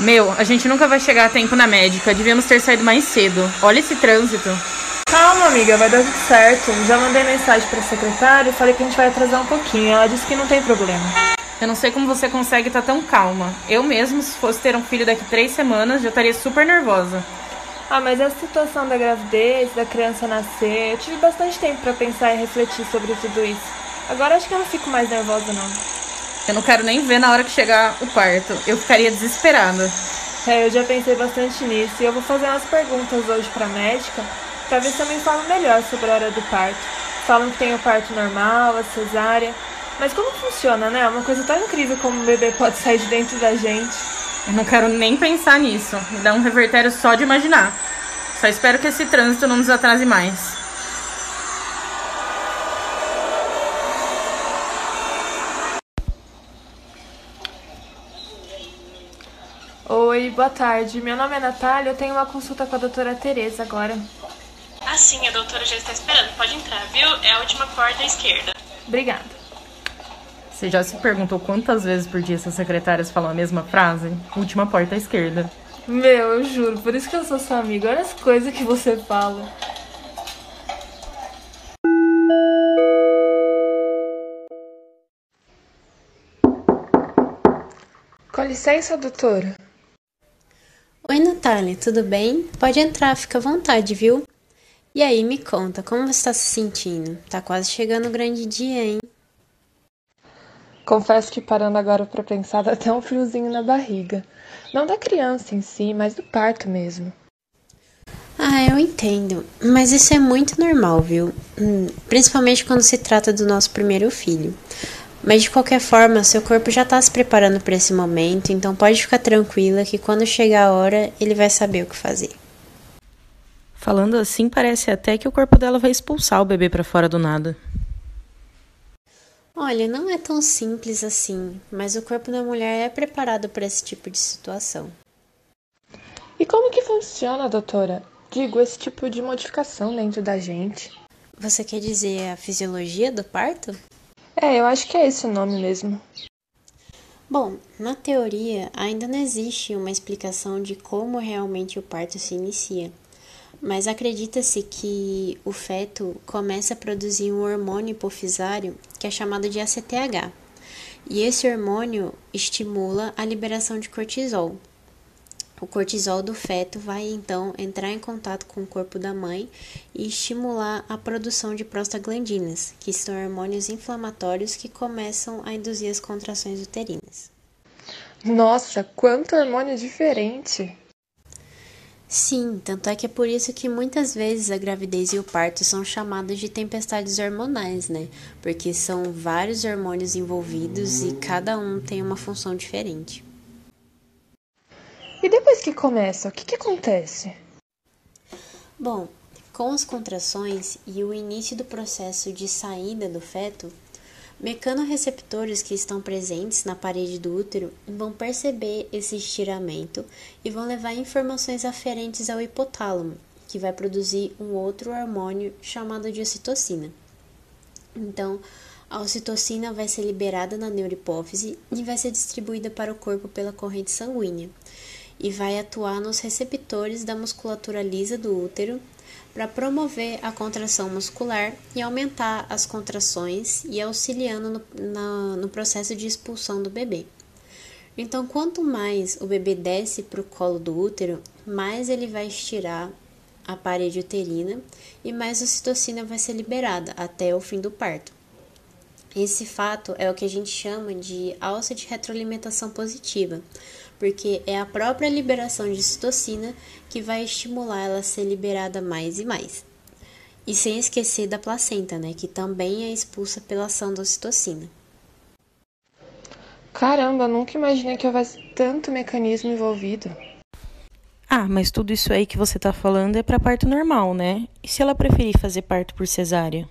Meu, a gente nunca vai chegar a tempo na médica. Devíamos ter saído mais cedo. Olha esse trânsito. Calma, amiga, vai dar tudo certo. Já mandei mensagem pra secretária e falei que a gente vai atrasar um pouquinho. Ela disse que não tem problema. Eu não sei como você consegue estar tão calma. Eu mesmo, se fosse ter um filho daqui três semanas, já estaria super nervosa. Ah, mas a situação da gravidez, da criança nascer, eu tive bastante tempo pra pensar e refletir sobre tudo isso. Agora acho que eu não fico mais nervosa, não. Eu não quero nem ver na hora que chegar o parto. Eu ficaria desesperada. É, eu já pensei bastante nisso e eu vou fazer umas perguntas hoje pra médica pra ver se eu me informo melhor sobre a hora do parto. Falam que tem o parto normal, a cesárea. Mas como funciona, né? É uma coisa tão incrível como o bebê pode sair de dentro da gente. Eu não quero nem pensar nisso. Me dá um revertério só de imaginar. Só espero que esse trânsito não nos atrase mais. Oi, boa tarde. Meu nome é Natália. Eu tenho uma consulta com a doutora Tereza agora. Ah, sim, a doutora já está esperando. Pode entrar, viu? É a última porta à esquerda. Obrigada. Você já se perguntou quantas vezes por dia essas secretárias falam a mesma frase? Última porta à esquerda. Meu, eu juro, por isso que eu sou sua amiga. Olha as coisas que você fala. Com licença, doutora. Oi, Natália, tudo bem? Pode entrar, fica à vontade, viu? E aí, me conta, como você está se sentindo? Tá quase chegando o grande dia, hein? Confesso que parando agora pra pensar dá até um friozinho na barriga. Não da criança em si, mas do parto mesmo. Ah, eu entendo, mas isso é muito normal, viu? Hum, Principalmente quando se trata do nosso primeiro filho. Mas de qualquer forma, seu corpo já tá se preparando para esse momento, então pode ficar tranquila que quando chegar a hora, ele vai saber o que fazer. Falando assim, parece até que o corpo dela vai expulsar o bebê pra fora do nada. Olha, não é tão simples assim, mas o corpo da mulher é preparado para esse tipo de situação. E como que funciona, doutora? Digo, esse tipo de modificação dentro da gente. Você quer dizer a fisiologia do parto? É, eu acho que é esse o nome mesmo. Bom, na teoria ainda não existe uma explicação de como realmente o parto se inicia, mas acredita-se que o feto começa a produzir um hormônio hipofisário que é chamado de ACTH, e esse hormônio estimula a liberação de cortisol. O cortisol do feto vai então entrar em contato com o corpo da mãe e estimular a produção de prostaglandinas, que são hormônios inflamatórios que começam a induzir as contrações uterinas. Nossa, quanto hormônio diferente! Sim, tanto é que é por isso que muitas vezes a gravidez e o parto são chamados de tempestades hormonais, né? Porque são vários hormônios envolvidos e cada um tem uma função diferente. E depois que começa, o que, que acontece? Bom, com as contrações e o início do processo de saída do feto, mecanorreceptores que estão presentes na parede do útero vão perceber esse estiramento e vão levar informações aferentes ao hipotálamo, que vai produzir um outro hormônio chamado de ocitocina. Então, a ocitocina vai ser liberada na neurohipófise e vai ser distribuída para o corpo pela corrente sanguínea e vai atuar nos receptores da musculatura lisa do útero para promover a contração muscular e aumentar as contrações e auxiliando no, na, no processo de expulsão do bebê. Então, quanto mais o bebê desce para o colo do útero, mais ele vai estirar a parede uterina e mais a ocitocina vai ser liberada até o fim do parto. Esse fato é o que a gente chama de alça de retroalimentação positiva, porque é a própria liberação de citocina que vai estimular ela a ser liberada mais e mais. E sem esquecer da placenta, né, que também é expulsa pela ação da ocitocina. Caramba, nunca imaginei que houvesse tanto mecanismo envolvido. Ah, mas tudo isso aí que você tá falando é pra parto normal, né? E se ela preferir fazer parto por cesárea?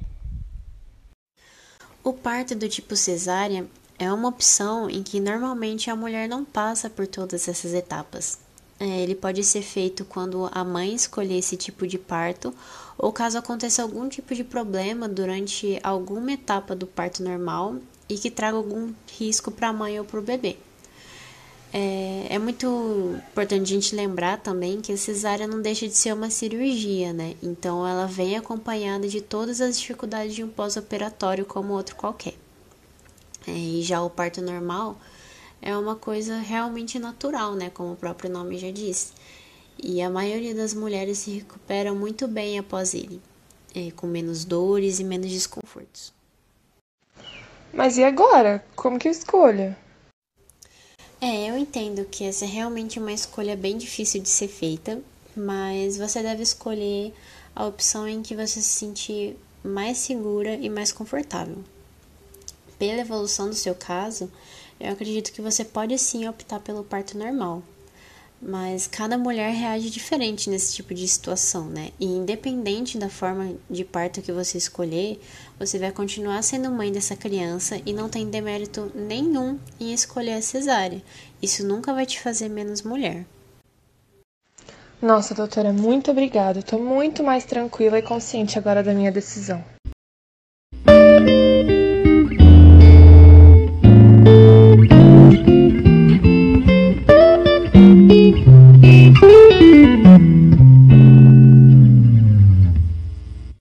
O parto do tipo cesárea é uma opção em que normalmente a mulher não passa por todas essas etapas. É, ele pode ser feito quando a mãe escolher esse tipo de parto ou caso aconteça algum tipo de problema durante alguma etapa do parto normal e que traga algum risco para a mãe ou para o bebê. É, é, muito importante a gente lembrar também que a cesárea não deixa de ser uma cirurgia, né? Então ela vem acompanhada de todas as dificuldades de um pós-operatório como outro qualquer. É, e já o parto normal é uma coisa realmente natural, né? Como o próprio nome já diz. E a maioria das mulheres se recupera muito bem após ele, é, com menos dores e menos desconfortos. Mas e agora? Como que eu escolho? É, eu entendo que essa é realmente uma escolha bem difícil de ser feita, mas você deve escolher a opção em que você se sentir mais segura e mais confortável. Pela evolução do seu caso, eu acredito que você pode sim optar pelo parto normal, mas cada mulher reage diferente nesse tipo de situação, né? E independente da forma de parto que você escolher, você vai continuar sendo mãe dessa criança e não tem demérito nenhum em escolher a cesárea. Isso nunca vai te fazer menos mulher. Nossa, doutora, muito obrigada. Estou muito mais tranquila e consciente agora da minha decisão.